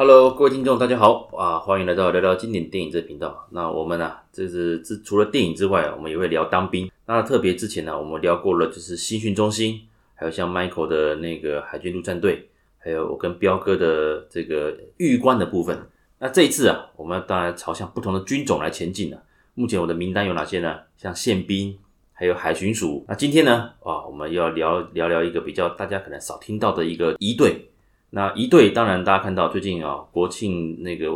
Hello，各位听众，大家好啊！欢迎来到聊聊经典电影这频道。那我们呢、啊，这是除了电影之外，我们也会聊当兵。那特别之前呢，我们聊过了，就是新训中心，还有像 Michael 的那个海军陆战队，还有我跟彪哥的这个预官的部分。那这一次啊，我们当然朝向不同的军种来前进了。目前我的名单有哪些呢？像宪兵，还有海巡署。那今天呢，啊，我们要聊聊聊一个比较大家可能少听到的一个仪队。那一队当然，大家看到最近啊，国庆那个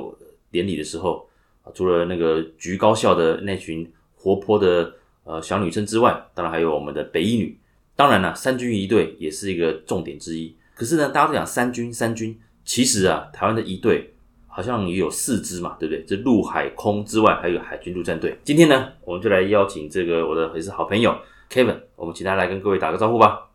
典礼的时候，除了那个局高校的那群活泼的呃小女生之外，当然还有我们的北一女。当然了，三军一队也是一个重点之一。可是呢，大家都讲三军三军，其实啊，台湾的一队好像也有四支嘛，对不对？这陆海空之外，还有海军陆战队。今天呢，我们就来邀请这个我的也是好朋友 Kevin，我们请他来跟各位打个招呼吧。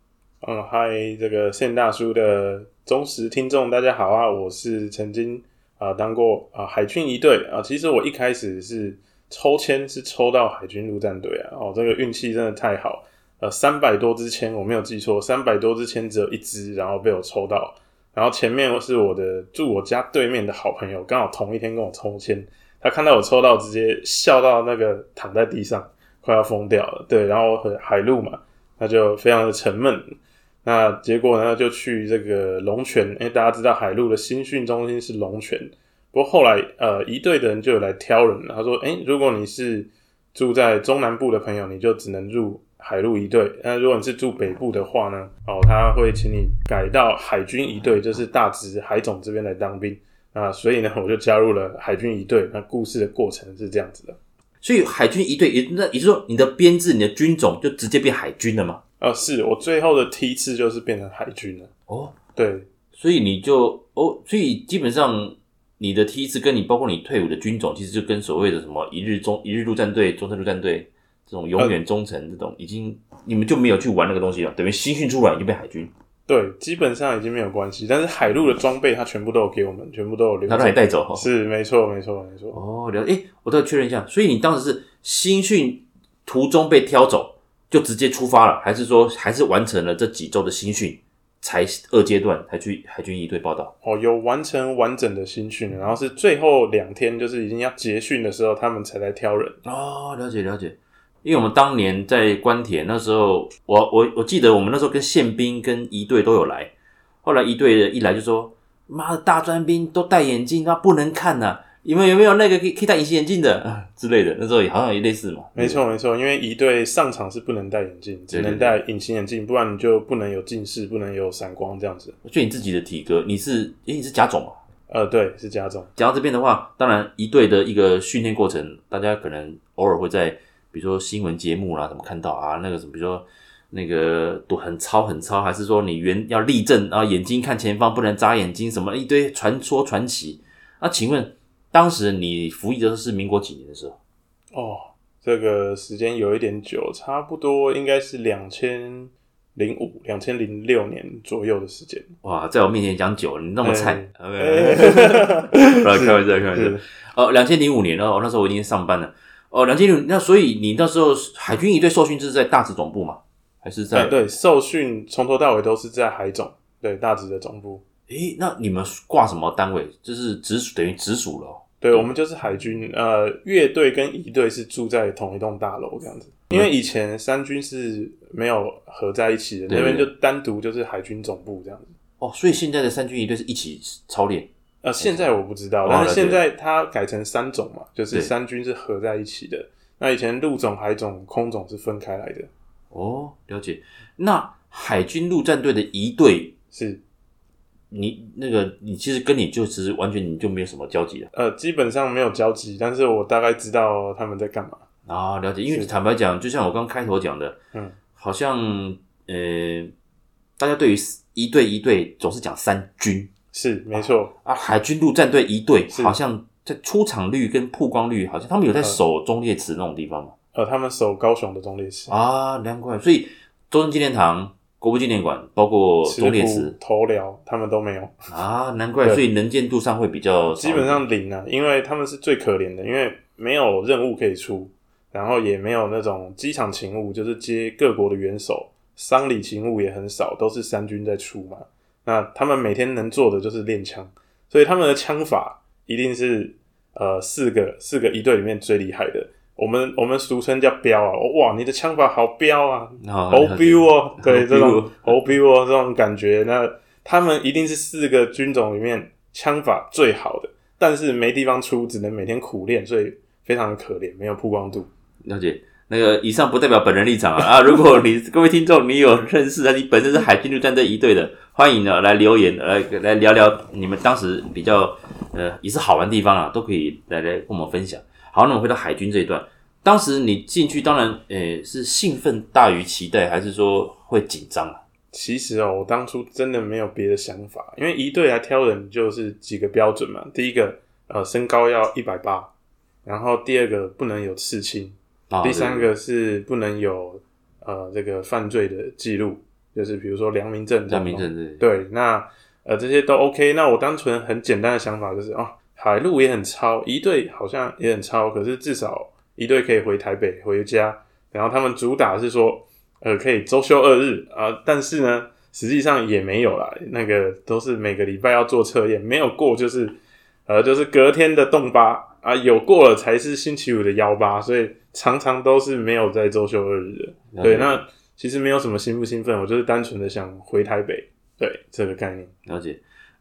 嗯，嗨，这个宪大叔的忠实听众，大家好啊！我是曾经啊、当过啊、海军一队。啊，其实我一开始是抽签是抽到海军陆战队啊，哦，这个运气真的太好，呃，三百多支签我没有记错，三百多支签只有一支，然后被我抽到，然后前面是我的住我家对面的好朋友，刚好同一天跟我抽签，他看到我抽到，直接笑到那个躺在地上，快要疯掉了，对，然后海陆嘛，那就非常的沉闷。那结果呢，就去这个龙泉，哎，大家知道海陆的新训中心是龙泉。不过后来，呃，一队的人就有来挑人了，他说，哎，如果你是住在中南部的朋友，你就只能入海陆一队。那如果你是住北部的话呢，哦，他会请你改到海军一队，就是大直海总这边来当兵。啊，所以呢，我就加入了海军一队。那故事的过程是这样子的。所以海军一队也那也就是说，你的编制、你的军种就直接变海军了吗？啊、哦，是我最后的梯次就是变成海军了。哦，对，所以你就哦，所以基本上你的梯次跟你包括你退伍的军种，其实就跟所谓的什么一日中一日陆战队、中正陆战队这种永远忠诚这种，已经、呃、你们就没有去玩那个东西了，等于新训出来已经被海军。对，基本上已经没有关系。但是海陆的装备他全部都有给我们，全部都有留，他让你带走。是，没错，没错，没错。哦，了解。诶，我再确认一下，所以你当时是新训途中被挑走。就直接出发了，还是说还是完成了这几周的新训，才二阶段才去海军一队报道？哦，有完成完整的新训，然后是最后两天，就是已经要结训的时候，他们才来挑人。哦，了解了解。因为我们当年在关田那时候，我我我记得我们那时候跟宪兵跟一队都有来，后来一队一来就说：“妈的，大专兵都戴眼镜，那不能看呐、啊。”你们有没有那个可以可以戴隐形眼镜的 之类的？那时候也好像也类似嘛。没错没错，因为一队上场是不能戴眼镜，只能戴隐形眼镜，不然你就不能有近视，不能有散光这样子。就你自己的体格，你是诶你是甲种嘛？呃，对，是甲种。讲到这边的话，当然一队的一个训练过程，大家可能偶尔会在比如说新闻节目啦，怎么看到啊？那个什么，比如说那个都很操很操，还是说你原要立正然后，眼睛看前方，不能眨眼睛，什么一堆传说传奇啊？请问？当时你服役的是民国几年的时候？哦，这个时间有一点久，差不多应该是两千零五、两千零六年左右的时间。哇，在我面前讲久了，你那么菜？开玩笑，开玩笑。哦，两千零五年哦，那时候我已经上班了。哦，两千零五，那所以你那时候海军一队受训是在大直总部吗？还是在？对，受训从头到尾都是在海总，对，大直的总部。诶，那你们挂什么单位？就是直属，等于直属了。对，我们就是海军。呃，乐队跟仪队是住在同一栋大楼这样子。因为以前三军是没有合在一起的，那边就单独就是海军总部这样子。哦，所以现在的三军仪队是一起操练？呃，现在我不知道，但是现在它改成三种嘛，就是三军是合在一起的。那以前陆总、海总、空总是分开来的。哦，了解。那海军陆战队的仪队是？你那个，你其实跟你就其实完全你就没有什么交集了。呃，基本上没有交集，但是我大概知道他们在干嘛。啊，了解。因为坦白讲，就像我刚开头讲的，嗯，好像呃，大家对于一队一队总是讲三军，是没错啊。海军陆战队一队好像在出场率跟曝光率，好像他们有在守忠烈祠那种地方吗？呃，他们守高雄的忠烈祠啊，难怪。所以中正纪念堂。国父纪念馆包括忠烈祠、头寮，他们都没有啊，难怪，所以能见度上会比较基本上零啊，因为他们是最可怜的，因为没有任务可以出，然后也没有那种机场勤务，就是接各国的元首，丧礼勤务也很少，都是三军在出嘛。那他们每天能做的就是练枪，所以他们的枪法一定是呃四个四个一队里面最厉害的。我们我们俗称叫飙啊，哇，你的枪法好飙啊，好飙哦，对，这种好飙哦，这种感觉，那他们一定是四个军种里面枪法最好的，但是没地方出，只能每天苦练，所以非常的可怜，没有曝光度。了解，那个以上不代表本人立场啊。啊！如果你各位听众你有认识的，你本身是海军陆战队一队的，欢迎呢来留言来来聊聊你们当时比较呃也是好玩的地方啊，都可以来来跟我们分享。好，那我们回到海军这一段，当时你进去，当然，诶、欸，是兴奋大于期待，还是说会紧张啊？其实哦，我当初真的没有别的想法，因为一队来挑人就是几个标准嘛。第一个，呃，身高要一百八，然后第二个不能有刺青，哦、第三个是不能有呃这个犯罪的记录，就是比如说良民证。良民证对。对，那呃这些都 OK。那我单纯很简单的想法就是，哦。海陆也很超，一队好像也很超，可是至少一队可以回台北回家。然后他们主打是说，呃，可以周休二日啊、呃，但是呢，实际上也没有啦。那个都是每个礼拜要做测验，没有过就是，呃，就是隔天的动八啊，有过了才是星期五的幺八，所以常常都是没有在周休二日的。对，那其实没有什么兴不兴奋，我就是单纯的想回台北。对，这个概念。了解。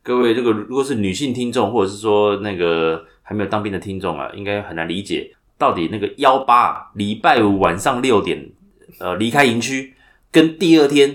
各位，这个如果是女性听众，或者是说那个还没有当兵的听众啊，应该很难理解到底那个幺八礼拜五晚上六点呃离开营区，跟第二天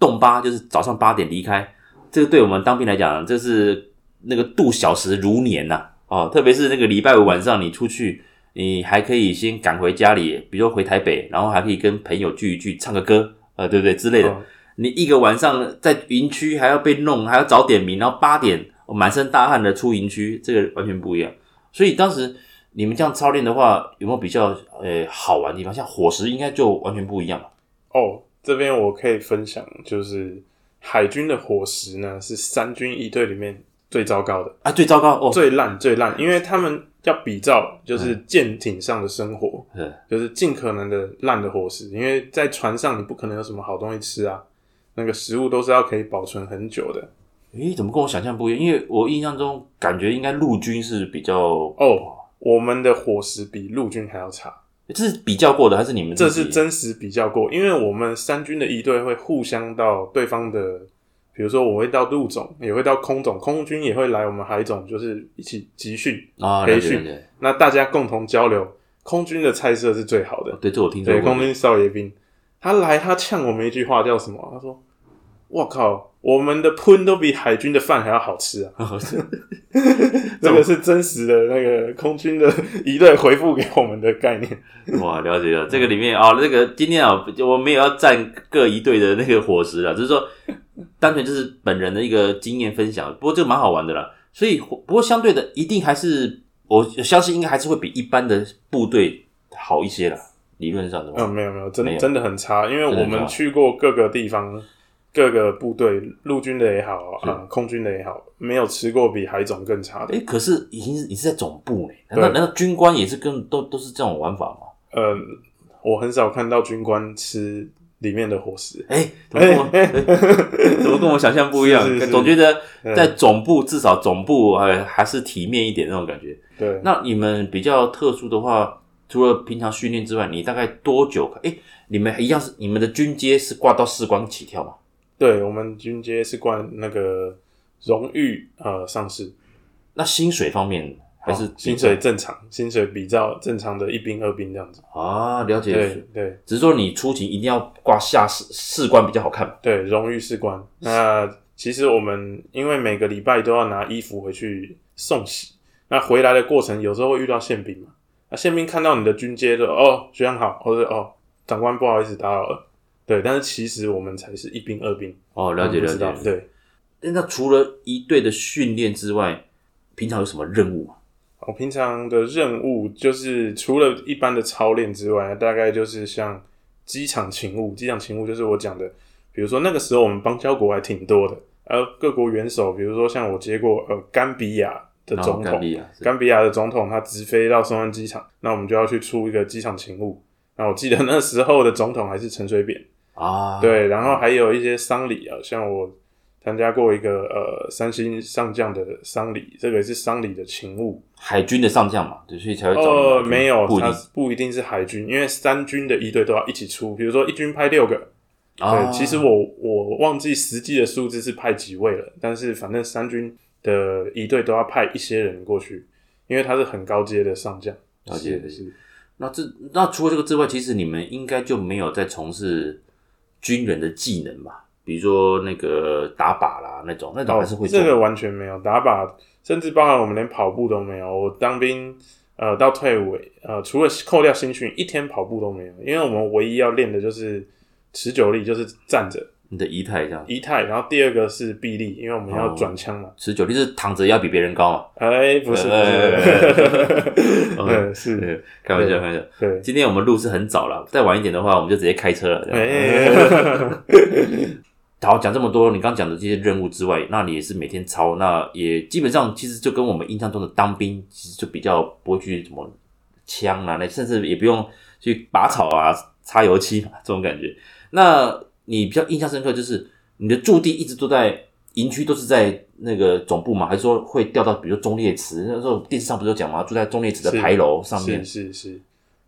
动八就是早上八点离开，这个对我们当兵来讲，这是那个度小时如年呐哦，特别是那个礼拜五晚上你出去，你还可以先赶回家里，比如说回台北，然后还可以跟朋友聚一聚，唱个歌，呃，对不对之类的。你一个晚上在营区还要被弄，还要早点名，然后八点满身大汗的出营区，这个完全不一样。所以当时你们这样操练的话，有没有比较呃好玩的地方？像伙食应该就完全不一样了。哦，这边我可以分享，就是海军的伙食呢是三军一队里面最糟糕的啊，最糟糕哦，最烂最烂，因为他们要比照就是舰艇上的生活，嗯，就是尽可能的烂的伙食，因为在船上你不可能有什么好东西吃啊。那个食物都是要可以保存很久的。诶、欸，怎么跟我想象不一样？因为我印象中感觉应该陆军是比较哦，我们的伙食比陆军还要差。这是比较过的还是你们？这是真实比较过，因为我们三军的一队会互相到对方的，比如说我会到陆总，也会到空总，空军也会来我们海总，就是一起集训啊培训。那大家共同交流，空军的菜色是最好的。对，这我听说。对，空军少爷兵。他来，他呛我们一句话，叫什么？他说：“我靠，我们的喷都比海军的饭还要好吃啊！” 这个是真实的那个空军的一队回复给我们的概念。哇，了解了。这个里面啊、哦，这个今天啊，我没有要占各一队的那个伙食啊，只是说单纯就是本人的一个经验分享。不过这个蛮好玩的啦。所以，不过相对的，一定还是我相信，应该还是会比一般的部队好一些啦。理论上的话，嗯，没有没有，真的真的很差，因为我们去过各个地方，各个部队，陆军的也好啊，空军的也好，没有吃过比海总更差的。诶，可是已经是你是在总部呢，难道难道军官也是跟都都是这种玩法吗？呃，我很少看到军官吃里面的伙食。诶，怎么跟我 怎么跟我想象不一样？是是是总觉得在总部至少总部呃还是体面一点那种感觉。对，那你们比较特殊的话。除了平常训练之外，你大概多久？哎、欸，你们一样是你们的军阶是挂到士官起跳吗？对，我们军阶是挂那个荣誉呃上士。那薪水方面还是、哦、薪水正常，薪水比较正常的一兵二兵这样子啊，了解。对对，只是说你出勤一定要挂下士士官比较好看嘛。对，荣誉士官。那其实我们因为每个礼拜都要拿衣服回去送洗，那回来的过程有时候会遇到宪兵嘛。啊，宪兵看到你的军阶就哦，学长好，或者哦，长官不好意思打扰了，对，但是其实我们才是一兵二兵哦，了解了解，对。那除了一队的训练之外，平常有什么任务吗？哦，平常的任务就是除了一般的操练之外，大概就是像机场勤务，机场勤务就是我讲的，比如说那个时候我们邦交国还挺多的，而各国元首，比如说像我接过呃甘比亚。的总统，甘比亚的总统，他直飞到松山机场，那我们就要去出一个机场勤务。那我记得那时候的总统还是陈水扁啊，对，然后还有一些丧礼啊，像我参加过一个呃三星上将的丧礼，这个也是丧礼的勤务。海军的上将嘛，对，所以才会找。呃，没有，不他不一定是海军，因为三军的一队都要一起出。比如说一军派六个，哦、对，其实我我忘记实际的数字是派几位了，但是反正三军的一队都要派一些人过去，因为他是很高阶的上将。高阶的是。那这那除了这个之外，其实你们应该就没有在从事军人的技能吧？比如说那个打靶啦，那种那种还是会做。这个完全没有打靶，甚至包含我们连跑步都没有。我当兵呃到退伍呃，除了扣掉新训，一天跑步都没有，因为我们唯一要练的就是持久力，就是站着。你的仪态这样，仪态，然后第二个是臂力，因为我们要转枪嘛。持久力是躺着要比别人高嘛？哎，不是，不是，是开玩笑，开玩笑。对，今天我们录是很早了，再晚一点的话，我们就直接开车了。好，讲这么多，你刚讲的这些任务之外，那你也是每天操，那也基本上其实就跟我们印象中的当兵，其实就比较不会去什么枪啊，那甚至也不用去拔草啊、擦油漆嘛，这种感觉。那你比较印象深刻，就是你的驻地一直都在营区，都是在那个总部嘛？还是说会调到比如说忠烈祠？那时候电视上不是有讲吗？住在中烈祠的牌楼上面。是是是，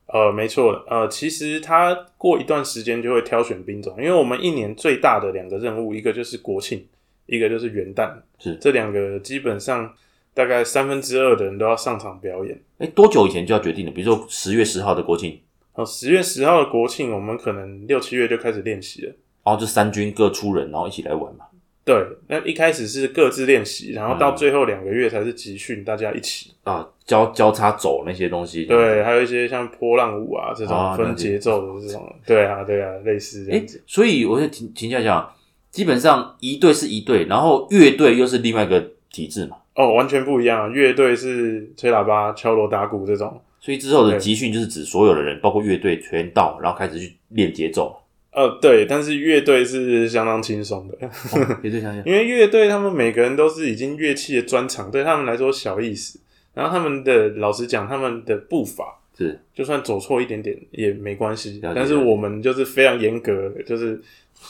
呃，没错，呃，其实他过一段时间就会挑选兵种，因为我们一年最大的两个任务，一个就是国庆，一个就是元旦，是这两个基本上大概三分之二的人都要上场表演。哎，多久以前就要决定了？比如说十月十号的国庆，哦，十月十号的国庆，我们可能六七月就开始练习了。然后就三军各出人，然后一起来玩嘛。对，那一开始是各自练习，然后到最后两个月才是集训，大家一起啊交交叉走那些东西。对，还有一些像波浪舞啊这种分节奏的这种。啊对啊，对啊，类似这样子。诶所以我就请请教一下，基本上一队是一队，然后乐队又是另外一个体制嘛？哦，完全不一样。乐队是吹喇叭、敲锣打鼓这种，所以之后的集训就是指所有的人，包括乐队全到，然后开始去练节奏。呃，对，但是乐队是相当轻松的，乐队相当，因为乐队他们每个人都是已经乐器的专长，对他们来说小意思。然后他们的老实讲，他们的步伐是就算走错一点点也没关系。但是我们就是非常严格，就是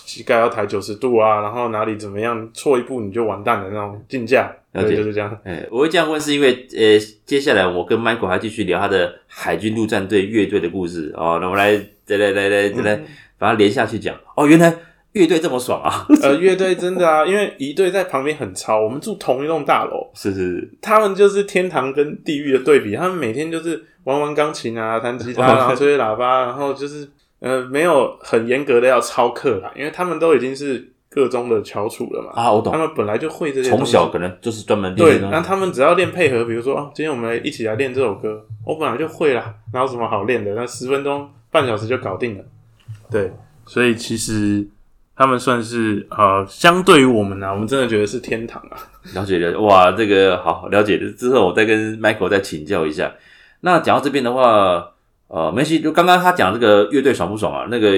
膝盖要抬九十度啊，然后哪里怎么样错一步你就完蛋的那种竞价，对就是这样。哎，我会这样问是因为，呃，接下来我跟 Michael 还继续聊他的海军陆战队乐队的故事哦。那我们来，来来来来来。嗯把它连下去讲哦，原来乐队这么爽啊！呃，乐队真的啊，因为一队在旁边很吵，我们住同一栋大楼，是是是，他们就是天堂跟地狱的对比，他们每天就是玩玩钢琴啊，弹吉他，然后吹吹喇叭，然后就是呃，没有很严格的要超课啦，因为他们都已经是各中的翘楚了嘛。啊，我懂，他们本来就会这些，从小可能就是专门练对，那他们只要练配合，比如说，啊，今天我们一起来练这首歌，我本来就会啦，哪有什么好练的？那十分钟、半小时就搞定了，对。所以其实他们算是呃，相对于我们呢、啊，我们真的觉得是天堂啊。了解了解，哇，这个好了解了。之后我再跟 Michael 再请教一下。那讲到这边的话，呃，梅西，就刚刚他讲这个乐队爽不爽啊？那个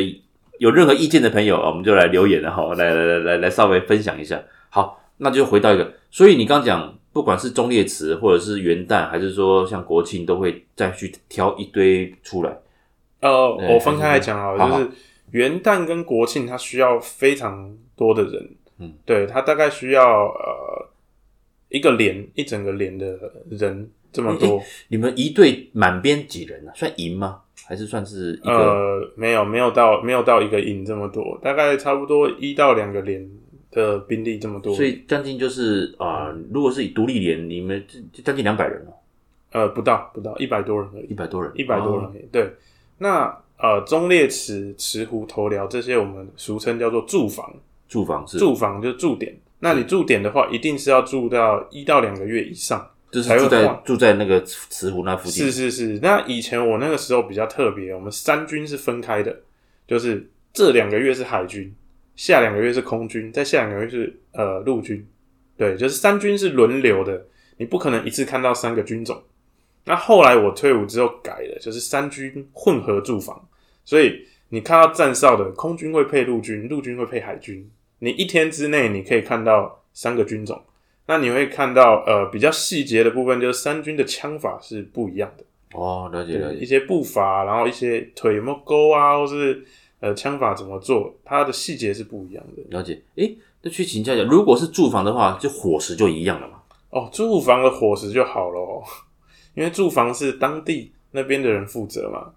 有任何意见的朋友，我们就来留言，然后来来来来来稍微分享一下。好，那就回到一个，所以你刚讲，不管是中烈词或者是元旦，还是说像国庆，都会再去挑一堆出来。呃，我分开来讲啊，就是。元旦跟国庆，它需要非常多的人，嗯，对，它大概需要呃一个连一整个连的人这么多。欸欸、你们一队满编几人啊？算营吗？还是算是一个？呃，没有，没有到没有到一个营这么多，大概差不多一到两个连的兵力这么多。所以将近就是啊、呃，如果是以独立连，你们就将近两百人了。呃，不到不到一百多人而已，一百多人，一百多人。对，那。呃，忠烈祠、池湖、头寮这些，我们俗称叫做驻房。驻房是住房，就是驻点。那你驻点的话，一定是要住到一到两个月以上，就是住在住在那个慈湖那附近。是是是。那以前我那个时候比较特别，我们三军是分开的，就是这两个月是海军，下两个月是空军，再下两个月是呃陆军。对，就是三军是轮流的，你不可能一次看到三个军种。那后来我退伍之后改了，就是三军混合住房，所以你看到站哨的空军会配陆军，陆军会配海军。你一天之内你可以看到三个军种，那你会看到呃比较细节的部分，就是三军的枪法是不一样的哦，了解了解，一些步伐，然后一些腿有没有勾啊，或是呃枪法怎么做，它的细节是不一样的。了解，诶那去请教一下，如果是住房的话，就伙食就一样了嘛？哦，住房的伙食就好咯，因为住房是当地那边的人负责嘛。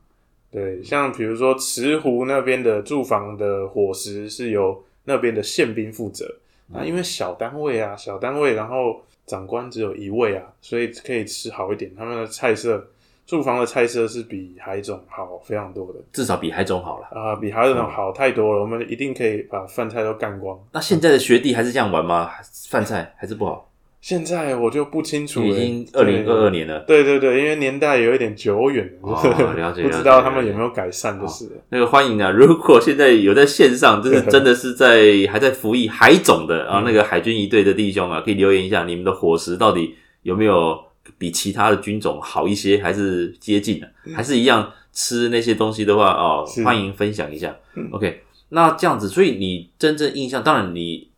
对，像比如说池湖那边的住房的伙食是由那边的宪兵负责。啊，因为小单位啊，小单位，然后长官只有一位啊，所以可以吃好一点。他们的菜色，住房的菜色是比海总好非常多的，至少比海总好了啊，比海总好太多了。嗯、我们一定可以把饭菜都干光。那现在的学弟还是这样玩吗？饭菜还是不好？现在我就不清楚了，已经二零二二年了。对对对，因为年代有一点久远了，哦、了解，不知道他们有没有改善，就是、哦、那个欢迎啊！如果现在有在线上，就是 真的是在还在服役海总的啊，那个海军一队的弟兄啊，可以留言一下，你们的伙食到底有没有比其他的军种好一些，还是接近的，还是一样吃那些东西的话哦，欢迎分享一下。OK，那这样子，所以你真正印象，当然你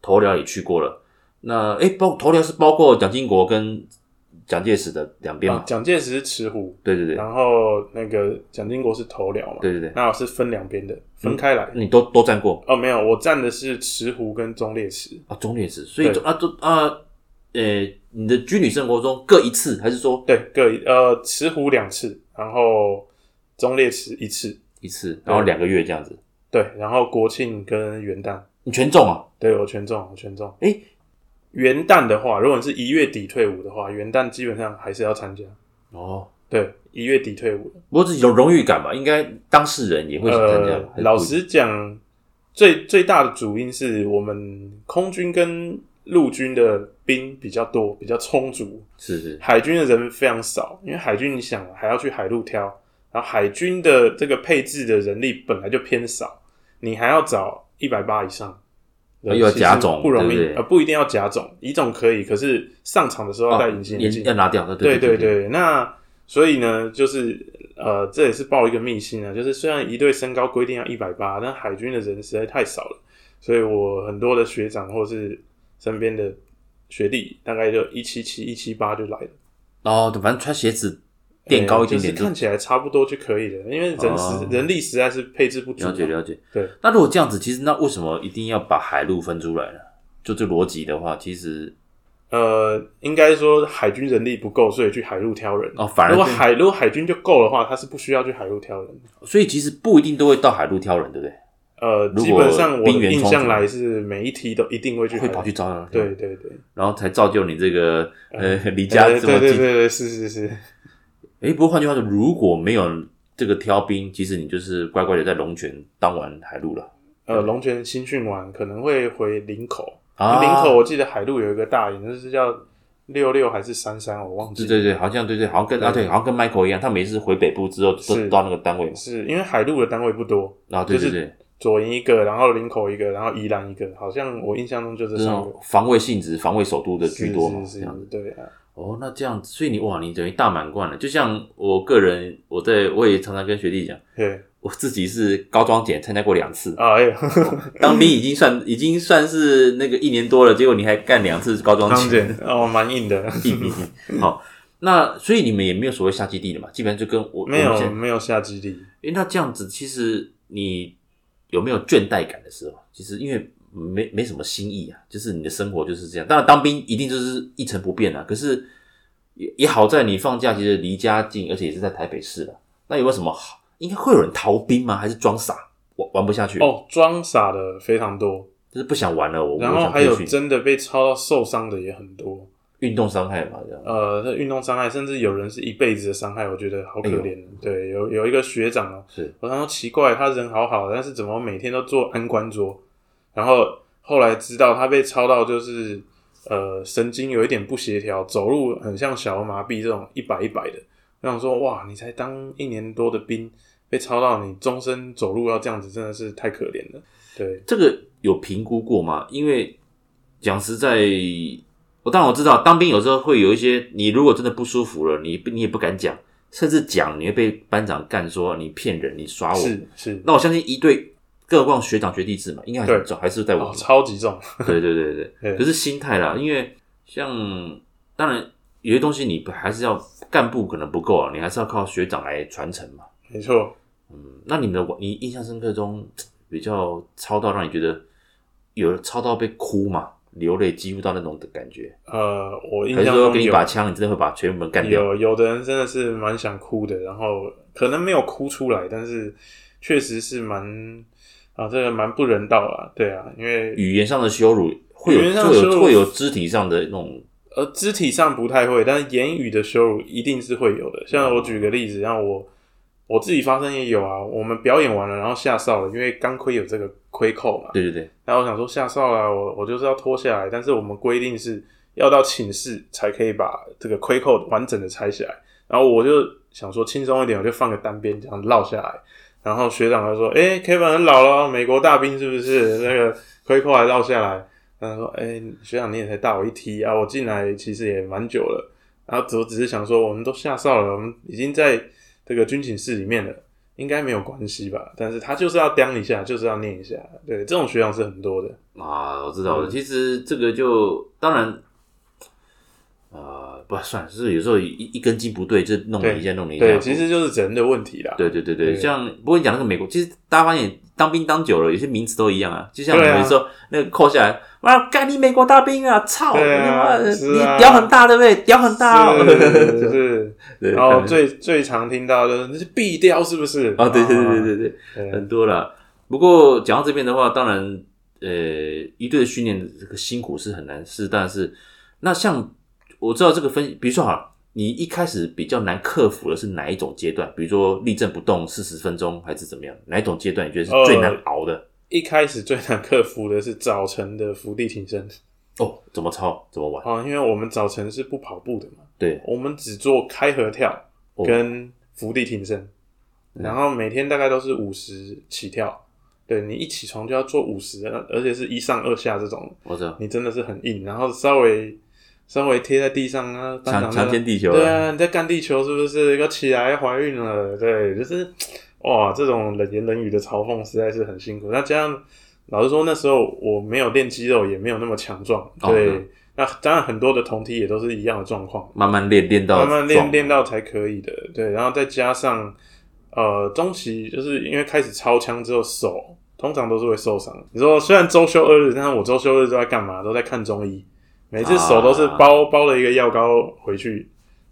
头疗也去过了。那哎、欸，包头条是包括蒋经国跟蒋介石的两边嘛？蒋、啊、介石是慈湖，对对对。然后那个蒋经国是头寮嘛？对对对。那我是分两边的，分开来。嗯、你都都站过？哦，没有，我站的是池湖跟忠烈祠啊，中烈祠。所以啊，都啊，呃、欸，你的军旅生活中各一次，还是说对各一呃池湖两次，然后忠烈祠一次，一次，然后两个月这样子。对，然后国庆跟元旦，你全中啊？对，我全中，我全中。哎、欸元旦的话，如果你是一月底退伍的话，元旦基本上还是要参加。哦，对，一月底退伍，不过自己有荣誉感嘛？应该当事人也会参加。呃、老实讲，最最大的主因是我们空军跟陆军的兵比较多，比较充足。是是，海军的人非常少，因为海军你想还要去海陆挑，然后海军的这个配置的人力本来就偏少，你还要找一百八以上。又要甲种不容易，对对呃，不一定要甲种，乙种可以，可是上场的时候要戴隐形眼镜，要拿掉。对对对，那所以呢，就是呃，这也是报一个秘辛啊，就是虽然一队身高规定要一百八，但海军的人实在太少了，所以我很多的学长或是身边的学弟，大概就一七七、一七八就来了。哦，反正穿鞋子。垫高一点点，就是看起来差不多就可以了。因为人实、哦、人力实在是配置不足。了解了解。对，那如果这样子，其实那为什么一定要把海陆分出来呢？就这逻辑的话，其实呃，应该说海军人力不够，所以去海陆挑人。哦，反而如果海如果海军就够的话，他是不需要去海陆挑人。所以其实不一定都会到海陆挑人，对不对？呃，基本上我印象来是每一梯都一定会去会跑去招人。对对对，然后才造就你这个呃离家这么近。对对对对，是是是。诶，不过换句话说，如果没有这个挑兵，其实你就是乖乖的在龙泉当完海陆了。呃，龙泉新训完可能会回林口。啊，林口我记得海陆有一个大营，就是叫六六还是三三，我忘记了。对对对，好像对对，好像跟啊对，好像跟 Michael 一样，他每次回北部之后都到那个单位嘛。是因为海陆的单位不多啊，对对对，左营一个，然后林口一个，然后宜兰一个，好像我印象中就这三个。防卫性质、防卫首都的居多嘛，是是是，对啊。哦，那这样子，所以你哇，你等于大满贯了。就像我个人，我在我也常常跟学弟讲，对，我自己是高装检参加过两次啊，当兵已经算已经算是那个一年多了，结果你还干两次高装检，哦，蛮硬的，硬硬硬。好，那所以你们也没有所谓下基地的嘛？基本上就跟我没有没有下基地。诶，那这样子，其实你有没有倦怠感的时候？其实因为。没没什么新意啊，就是你的生活就是这样。当然，当兵一定就是一成不变啊。可是也也好在你放假其实离家近，而且也是在台北市了。那有没有什么好？应该会有人逃兵吗？还是装傻玩玩不下去？哦，装傻的非常多，就是不想玩了。我然后还有真的被操到受伤的也很多，运动伤害嘛，这样。呃，这运动伤害，甚至有人是一辈子的伤害，我觉得好可怜。哎、对，有有一个学长哦，是我常常奇怪，他人好好，但是怎么每天都坐安官桌？然后后来知道他被操到，就是呃神经有一点不协调，走路很像小儿麻痹这种一摆一摆的。我想说，哇，你才当一年多的兵，被操到你终身走路要这样子，真的是太可怜了。对，这个有评估过吗？因为讲实在，我当然我知道当兵有时候会有一些，你如果真的不舒服了，你你也不敢讲，甚至讲你会被班长干说你骗人，你耍我。是是，那我相信一队。更何况学长学弟制嘛，应该还是重，还是在我、哦、超级重。对对对 对，可是心态啦，因为像当然有些东西你还是要干部可能不够啊，你还是要靠学长来传承嘛。没错，嗯，那你们的你印象深刻中比较超到让你觉得有超到被哭嘛，流泪几乎到那种的感觉。呃，我印象中给你一把枪，你真的会把全部人干掉？有有的人真的是蛮想哭的，然后可能没有哭出来，但是确实是蛮啊，这个蛮不人道啊，对啊，因为语言上的羞辱会有语言上的会有会有肢体上的那种。呃，肢体上不太会，但是言语的羞辱一定是会有的。像我举个例子，像我我自己发生也有啊。我们表演完了，然后下哨了，因为钢盔有这个盔扣嘛。对对对。然后我想说下哨了，我我就是要脱下来，但是我们规定是要到寝室才可以把这个盔扣完整的拆下来。然后我就想说轻松一点，我就放个单边这样绕下来。然后学长他说：“诶，Kevin 很老了，美国大兵是不是？那个盔扣还绕下来。”他说：“哎、欸，学长，你也才大我一梯啊！我进来其实也蛮久了。然后我只是想说，我们都下哨了，我们已经在这个军寝室里面了，应该没有关系吧？但是他就是要刁一下，就是要念一下。对，这种学长是很多的啊，我知道了。嗯、其实这个就当然。”啊、呃，不算，就是有时候一一根筋不对，就弄了一下，弄了一下。对，其实就是人的问题啦。对对对对，对像不过你讲那个美国，其实大家发现当兵当久了，有些名词都一样啊。就像有人说、啊、那个扣下来，哇，干你美国大兵啊，操！啊，你屌很大，对不对？屌很大、哦，就是。然后最最常听到的那是壁雕，是不是？啊，对对对对对对，对很多了。不过讲到这边的话，当然，呃，一队的训练这个辛苦是很难，是，但是那像。我知道这个分，比如说哈，你一开始比较难克服的是哪一种阶段？比如说立正不动四十分钟，还是怎么样？哪一种阶段你觉得是最难熬的？呃，一开始最难克服的是早晨的伏地挺身。哦，怎么操？怎么玩？啊，因为我们早晨是不跑步的嘛。对，我们只做开合跳跟伏地挺身，哦，然后每天大概都是五十起跳。对，你一起床就要做五十，而且是一上二下这种。我知道，你真的是很硬，然后稍微。稍微贴在地上啊，强强奸地球。对啊，你在干地球是不是？要起来，怀孕了。对，就是哇，这种冷言冷语的嘲讽实在是很辛苦。那加上，老实说，那时候我没有练肌肉，也没有那么强壮。对，哦嗯、那当然很多的同体也都是一样的状况。慢慢练，练到慢慢练，练到才可以的。对，然后再加上呃，中期就是因为开始超枪之后，手通常都是会受伤。你说虽然周休二日，但是我周休二日都在干嘛？都在看中医。每次手都是包、啊、包了一个药膏回去，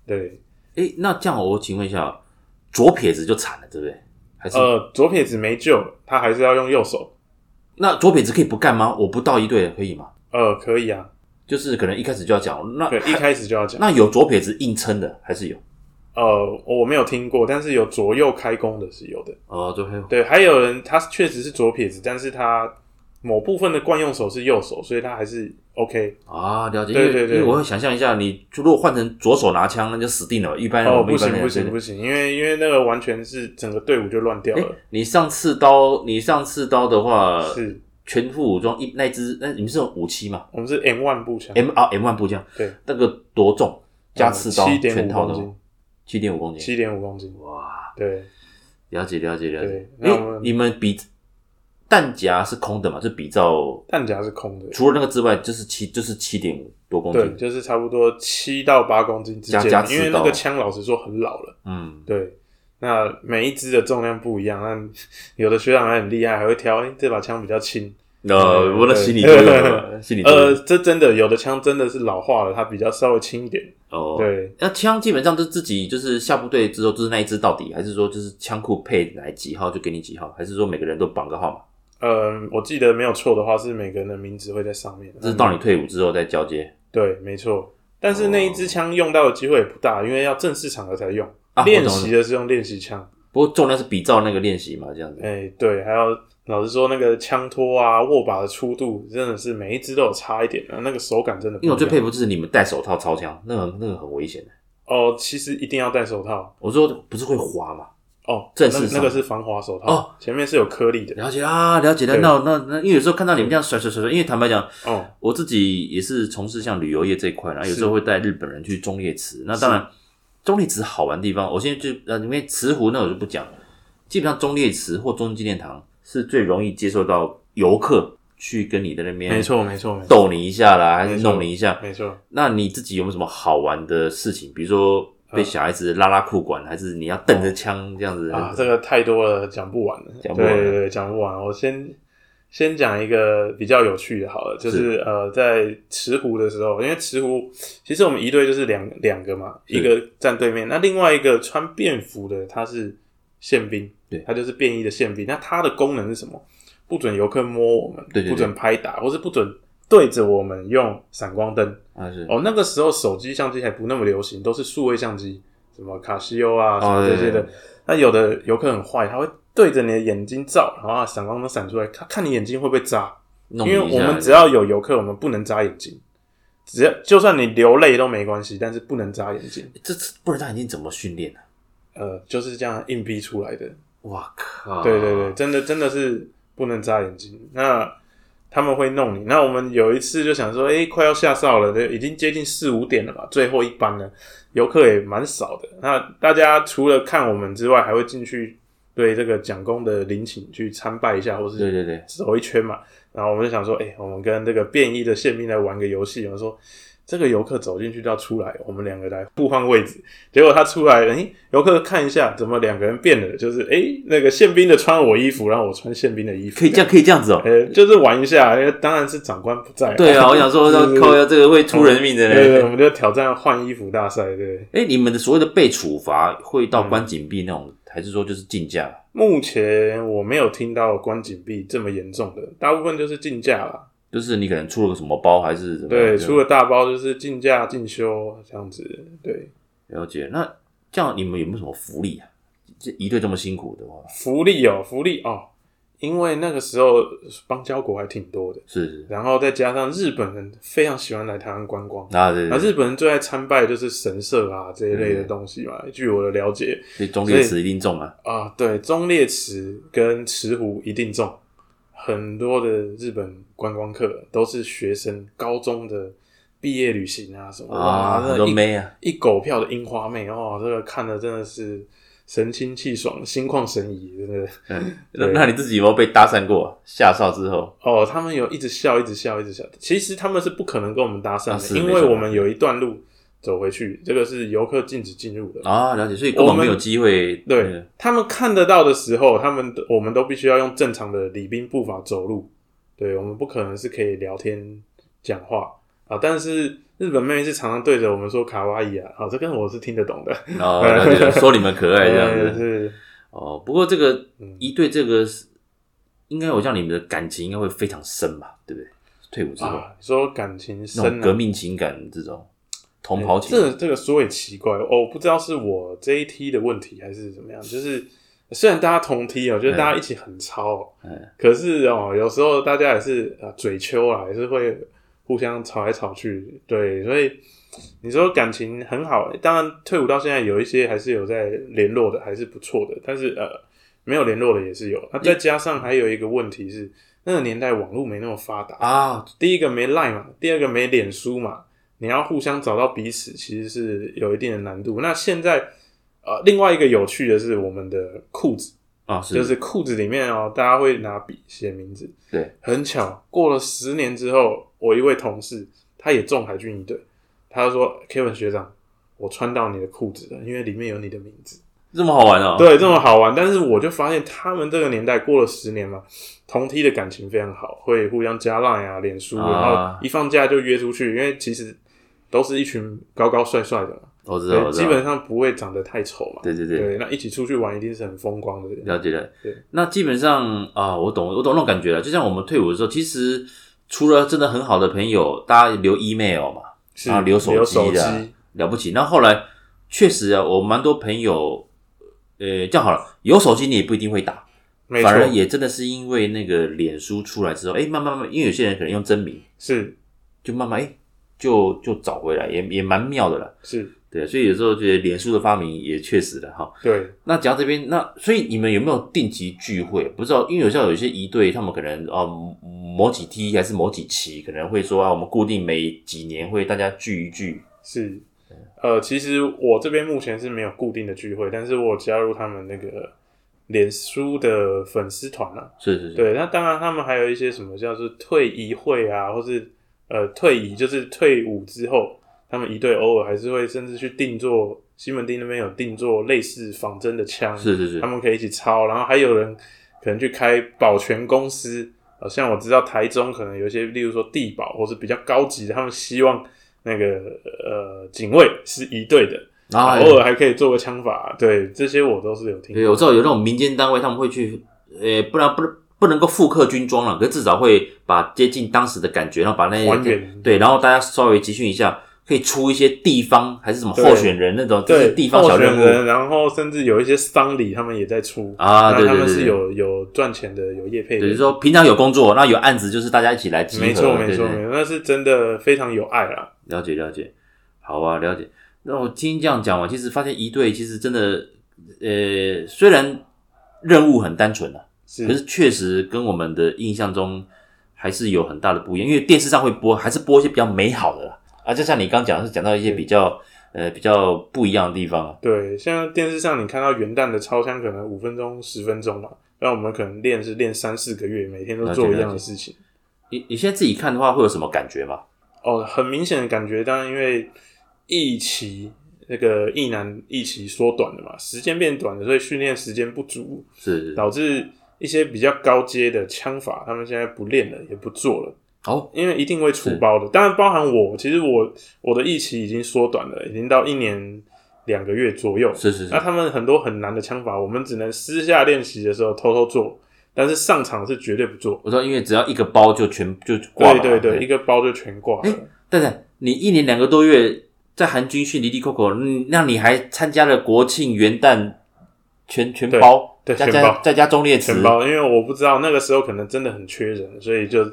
对。哎、欸，那这样我请问一下，左撇子就惨了，对不对？还是呃，左撇子没救，他还是要用右手。那左撇子可以不干吗？我不到一队可以吗？呃，可以啊，就是可能一开始就要讲，那对，一开始就要讲。那有左撇子硬撑的还是有？呃，我没有听过，但是有左右开弓的是有的。哦，对，对，还有人他确实是左撇子，但是他。某部分的惯用手是右手，所以他还是 OK 啊，了解。对对对，因为我会想象一下，你如果换成左手拿枪，那就死定了。一般人哦，不行不行不行，因为因为那个完全是整个队伍就乱掉了。你上刺刀，你上刺刀的话是全副武装一那支，那你们是有武器吗？我们是 M one 步枪，M 啊 M one 步枪，对，那个多重？加刺刀全套的，七点五公斤，七点五公斤，哇，对，了解了解了解。那我们你们比。弹夹是空的嘛？就比照弹夹是空的，除了那个之外，就是七就是七点五多公斤，对，就是差不多七到八公斤之间。加加因为那个枪老实说很老了，嗯，对。那每一支的重量不一样，那有的学长还很厉害，还会挑，哎、欸，这把枪比较轻。呃，我的心理作用，心理作用。呃，这真的有的枪真的是老化了，它比较稍微轻一点。哦，对。那枪基本上就自己就是下部队之后就是那一支到底，还是说就是枪库配来几号就给你几号，还是说每个人都绑个号码？嗯，我记得没有错的话，是每个人的名字会在上面。这是到你退伍之后再交接。对，没错。但是那一支枪用到的机会也不大，因为要正式场合才用。练习的是用练习枪，不过重量是比照那个练习嘛，这样子。哎、欸，对，还有老实说，那个枪托啊、握把的粗度，真的是每一支都有差一点的，那个手感真的不。因为我最佩服就是你们戴手套操枪，那个那个很危险的。哦，其实一定要戴手套。我说不是会滑吗？哦，正式那个是防滑手套哦，前面是有颗粒的。了解啊，了解了。那那那，因为有时候看到你们这样甩甩甩甩，因为坦白讲，哦，我自己也是从事像旅游业这一块，然后有时候会带日本人去忠烈祠。那当然，忠烈祠好玩的地方，我现在就呃，因为慈湖那我就不讲。基本上忠烈祠或中纪念堂是最容易接受到游客去跟你在那边，没错没错，逗你一下啦，还是弄你一下，没错。那你自己有没有什么好玩的事情？比如说。被小孩子拉拉裤管，还是你要瞪着枪这样子？啊，这个太多了，讲不完了。讲不完，对对对，讲不完。我先先讲一个比较有趣的，好了，就是，是呃，在慈湖的时候，因为慈湖其实我们一队就是两两个嘛，一个站对面，那另外一个穿便服的他是宪兵，对，他就是便衣的宪兵，那他的功能是什么？不准游客摸我们，对对对，不准拍打，或是不准对着我们用闪光灯啊。是哦，那个时候手机相机还不那么流行，都是数位相机，什么卡西欧啊什么这些的。哦、那有的游客很坏，他会对着你的眼睛照，然后闪光灯闪出来，他看你眼睛会不会扎。因为我们只要有游客，我们不能眨眼睛，只要就算你流泪都没关系，但是不能眨眼睛。这次不能眨眼睛怎么训练呢？呃，就是这样硬逼出来的。哇靠！对对对，真的真的是。不能眨眼睛，那他们会弄你。那我们有一次就想说，哎、欸，快要下哨了，已经接近四五点了吧，最后一班了，游客也蛮少的。那大家除了看我们之外，还会进去对这个蒋公的陵寝去参拜一下，或是对对对走一圈嘛。然后我们就想说，哎、欸，我们跟这个便衣的宪兵来玩个游戏。我们说。这个游客走进去就要出来，我们两个来互换位置。结果他出来了，诶，游客看一下，怎么两个人变了？就是诶，那个宪兵的穿我衣服，然后我穿宪兵的衣服，可以这样，可以这样子哦。诶，就是玩一下，因为当然是长官不在。对啊，我想说，要扣要这个会出人命的。对对，我们就挑战换衣服大赛。对，诶，你们的所谓的被处罚会到关禁闭那种，还是说就是禁驾？目前我没有听到关禁闭这么严重的，大部分就是禁驾啦。就是你可能出了个什么包，还是什么？对，出了大包就是进价进修这样子。对，了解。那这样你们有没有什么福利啊？这一队这么辛苦的话，福利哦，福利哦，因为那个时候邦交国还挺多的，是是。然后再加上日本人非常喜欢来台湾观光啊，对，对。那日本人最爱参拜就是神社啊这一类的东西嘛。据我的了解，所以忠烈祠一定中啊。啊，对，忠烈祠跟慈湖一定中。很多的日本观光客都是学生，高中的毕业旅行啊什么啊，哇，都没啊，一狗票的樱花妹哦，这个看的真的是神清气爽，心旷神怡，真的。嗯，那那你自己有没有被搭讪过？下哨之后哦，他们有一直笑，一直笑，一直笑。其实他们是不可能跟我们搭讪的，啊，因为我们有一段路。走回去，这个是游客禁止进入的啊，了解，所以根本没有机会。对、嗯、他们看得到的时候，他们我们都必须要用正常的礼宾步伐走路。对，我们不可能是可以聊天讲话啊。但是日本妹妹是常常对着我们说卡哇伊啊，啊，这跟我是听得懂的。哦，了解，说你们可爱这样子。是哦，不过这个一对这个应该我像你们的感情应该会非常深吧？对不对？退伍之后，啊、说感情深、啊，革命情感这种。同袍情、欸，这这个说也奇怪哦，不知道是我这一梯的问题还是怎么样。就是虽然大家同梯哦，就是大家一起很操，嗯，可是哦，有时候大家也是啊嘴秋啊，也是会互相吵来吵去。对，所以你说感情很好，当然退伍到现在有一些还是有在联络的，还是不错的。但是呃，没有联络的也是有。那再加上还有一个问题是，那个年代网络没那么发达啊。第一个没 Line 嘛，第二个没脸书嘛。你要互相找到彼此，其实是有一定的难度。那现在，呃，另外一个有趣的是我们的裤子啊，是就是裤子里面哦，大家会拿笔写名字。对，很巧，过了十年之后，我一位同事他也中海军一队，他说：“Kevin 学长，我穿到你的裤子了，因为里面有你的名字。”这么好玩哦？对，这么好玩。但是我就发现他们这个年代过了十年嘛，同梯的感情非常好，会互相加 Line 啊、脸书，然后一放假就约出去，因为其实。都是一群高高帅帅的嘛，我知道，基本上不会长得太丑嘛。对对对，对，那一起出去玩一定是很风光的。了解了，对。那基本上啊，我懂，我懂那种感觉了。就像我们退伍的时候，其实除了真的很好的朋友，大家留 email 嘛，是然后留手机的，了不起。那后来确实啊，我蛮多朋友，呃，这样好了，有手机你也不一定会打，反而也真的是因为那个脸书出来之后，哎，慢慢慢，因为有些人可能用真名，是，就慢慢哎。就就找回来，也也蛮妙的了。是对，所以有时候觉得脸书的发明也确实的哈。对，那讲到这边，那所以你们有没有定期聚会？不知道，因为有时候有一些一队，他们可能啊某几梯还是某几期，可能会说啊，我们固定每几年会大家聚一聚。是，呃，其实我这边目前是没有固定的聚会，但是我加入他们那个脸书的粉丝团了。是是是，对，那当然他们还有一些什么叫做退一会啊，或是。呃，退役就是退伍之后，他们一队偶尔还是会甚至去定做西门町那边有定做类似仿真的枪，是是是，他们可以一起抄，然后还有人可能去开保全公司，呃，像我知道台中可能有一些，例如说地保或是比较高级的，他们希望那个呃警卫是一队的，然后偶尔还可以做个枪法，对，这些我都是有听。对，我知道有那种民间单位他们会去，呃，不然不不能够复刻军装了，可是至少会把接近当时的感觉，然后把那些还，对，然后大家稍微集训一下。可以出一些地方还是什么候选人那种，对地方小人物，然后甚至有一些丧礼，他们也在出啊，对对对，他们是有有赚钱的，有业配的。比如说平常有工作，那有案子就是大家一起来集合，没错没错没错，那是真的非常有爱啊。了解了解，好啊了解。那我听这样讲完，其实发现一队其实真的，呃，虽然任务很单纯啊，是，可是确实跟我们的印象中还是有很大的不一样，因为电视上会播，还是播一些比较美好的啦。啊，就像你刚讲，是讲到一些比较呃比较不一样的地方。对，像电视上你看到元旦的操枪，可能五分钟、十分钟嘛，那我们可能练是练三四个月，每天都做一样的事情。你你现在自己看的话，会有什么感觉吗？哦，很明显的感觉，当然因为一期那个一男一期缩短了嘛，时间变短了，所以训练时间不足，是，是导致一些比较高阶的枪法，他们现在不练了，也不做了。哦，因为一定会出包的，当然包含我。其实我我的役期已经缩短了，已经到一年两个月左右。是是是。那他们很多很难的枪法，我们只能私下练习的时候偷偷做，但是上场是绝对不做。我说，因为只要一个包就全就挂了。对对对，一个包就全挂了。对对，你一年两个多月在韩军训，离离扣扣，那你还参加了国庆元旦全全包，对，再加全包再加忠烈祠全包，因为我不知道那个时候可能真的很缺人，所以就。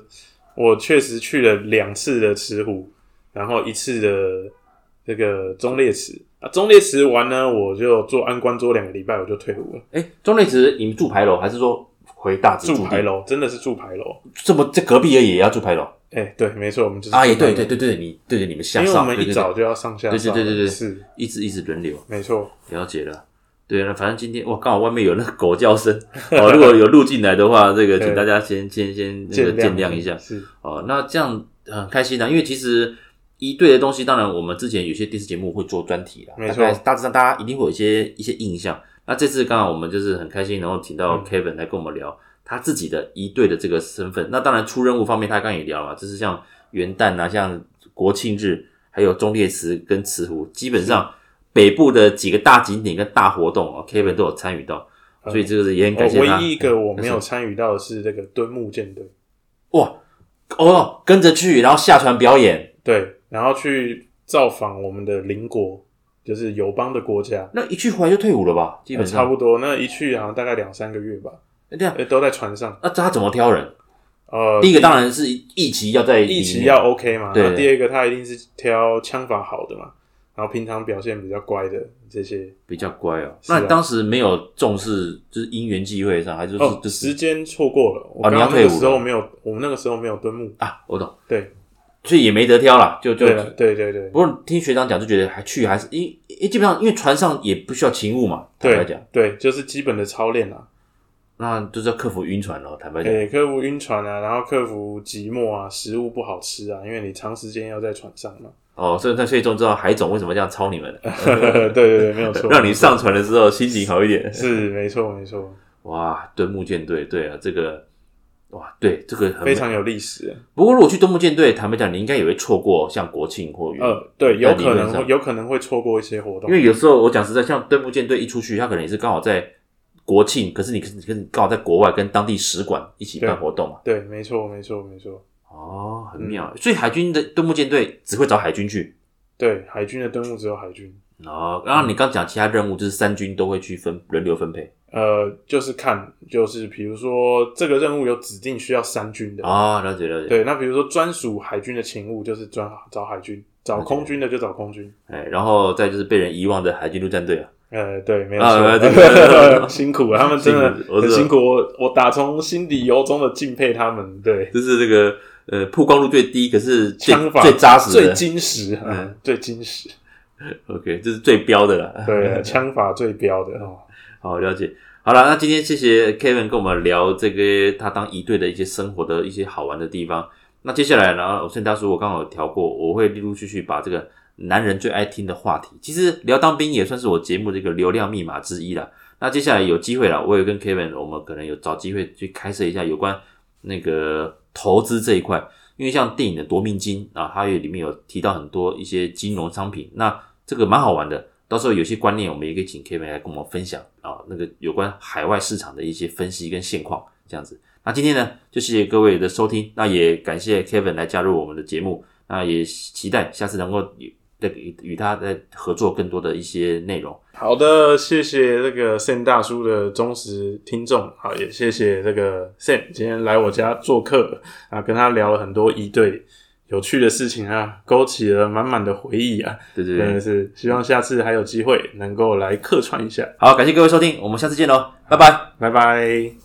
我确实去了两次的慈湖，然后一次的这个忠烈祠啊。忠烈祠完呢，我就做安官做两个礼拜，我就退伍了。哎、欸，忠烈祠你们住牌楼还是说回大直住牌楼？真的是住牌楼？这么在隔壁而已也要住牌楼？哎、欸，对，没错，我们就是啊，也对对对对，你对着你们下上，因为我们一早就要上下，对对对对对，是一直一直轮流，没错，了解了。对啊，反正今天哇，刚好外面有那个狗叫声 哦。如果有录进来的话，这个请大家先先先那个见谅一下。是哦，那这样很开心的，因为其实一队的东西，当然我们之前有些电视节目会做专题啦，没错，大致上大家一定会有一些一些印象。那这次刚好我们就是很开心，然后请到 Kevin 来跟我们聊他自己的一队的这个身份。那当然出任务方面，他刚刚也聊了，就是像元旦啊，像国庆日，还有忠烈祠跟慈湖，基本上。北部的几个大景点跟大活动啊，Kevin 都有参与到，所以这个也很感谢他。唯一一个我没有参与到的是这个敦睦舰队，哇，哦，跟着去，然后下船表演，对，然后去造访我们的邻国，就是友邦的国家。那一去回来就退伍了吧？基本上差不多。那一去好像大概两三个月吧。这样，都在船上。那他怎么挑人？呃，第一个当然是一期要在一期要 OK 嘛。对。第二个他一定是挑枪法好的嘛。然后平常表现比较乖的这些比较乖哦。那你当时没有重视，就是因缘际会上，还是就是时间错过了？我刚刚那个时候没有，我们那个时候没有蹲木啊。我懂，对，所以也没得挑啦，就就对对对对。不过听学长讲，就觉得还去还是因因基本上因为船上也不需要勤务嘛。坦白讲，对，就是基本的操练啊。那就是要克服晕船咯，坦白讲。对，克服晕船啊，然后克服寂寞啊，食物不好吃啊，因为你长时间要在船上嘛。哦，所以在最终知道海总为什么这样操你们？对对对，没有错，让你上船的时候心情好一点。是，没错没错。哇，敦木舰队，对啊，这个哇，对这个很非常有历史。不过如果去敦木舰队，坦白讲，你应该也会错过像国庆或元。呃，对，有可能有可能会错过一些活动，因为有时候我讲实在，像敦木舰队一出去，他可能也是刚好在国庆，可是你可是你跟刚好在国外跟当地使馆一起办活动嘛。对，没错没错没错。哦，很妙，所以海军的敦睦舰队只会找海军去。对，海军的登陆只有海军。哦，然后你刚讲其他任务，就是三军都会去分轮流分配。呃，就是看，就是比如说这个任务有指定需要三军的啊，了解了解。对，那比如说专属海军的勤务，就是专找海军；找空军的就找空军。哎，然后再就是被人遗忘的海军陆战队啊。呃，对，没有错，辛苦了，他们真的很辛苦，我我打从心底由衷的敬佩他们。对，就是这个。呃，曝光度最低，可是枪法最扎实、最精实，嗯，最精实。OK，这是最标的了。对，枪法最标的哦。好，了解。好了，那今天谢谢 Kevin 跟我们聊这个他当一队的一些生活的一些好玩的地方。那接下来呢，我圣大叔我刚好有调过，我会陆陆续续把这个男人最爱听的话题，其实聊当兵也算是我节目这个流量密码之一了。那接下来有机会了，我也跟 Kevin，我们可能有找机会去开设一下有关。那个投资这一块，因为像电影的夺命金啊，它也里面有提到很多一些金融商品，那这个蛮好玩的。到时候有些观念，我们也可以请 Kevin 来跟我们分享啊，那个有关海外市场的一些分析跟现况这样子。那今天呢，就谢谢各位的收听，那也感谢 Kevin 来加入我们的节目，那也期待下次能够与与他再合作更多的一些内容。好的，谢谢这个 Sam 大叔的忠实听众，好，也谢谢这个 Sam 今天来我家做客啊，跟他聊了很多一对。有趣的事情啊，勾起了满满的回忆啊！对对对，真的是希望下次还有机会能够来客串一下。好，感谢各位收听，我们下次见喽，拜拜，拜拜。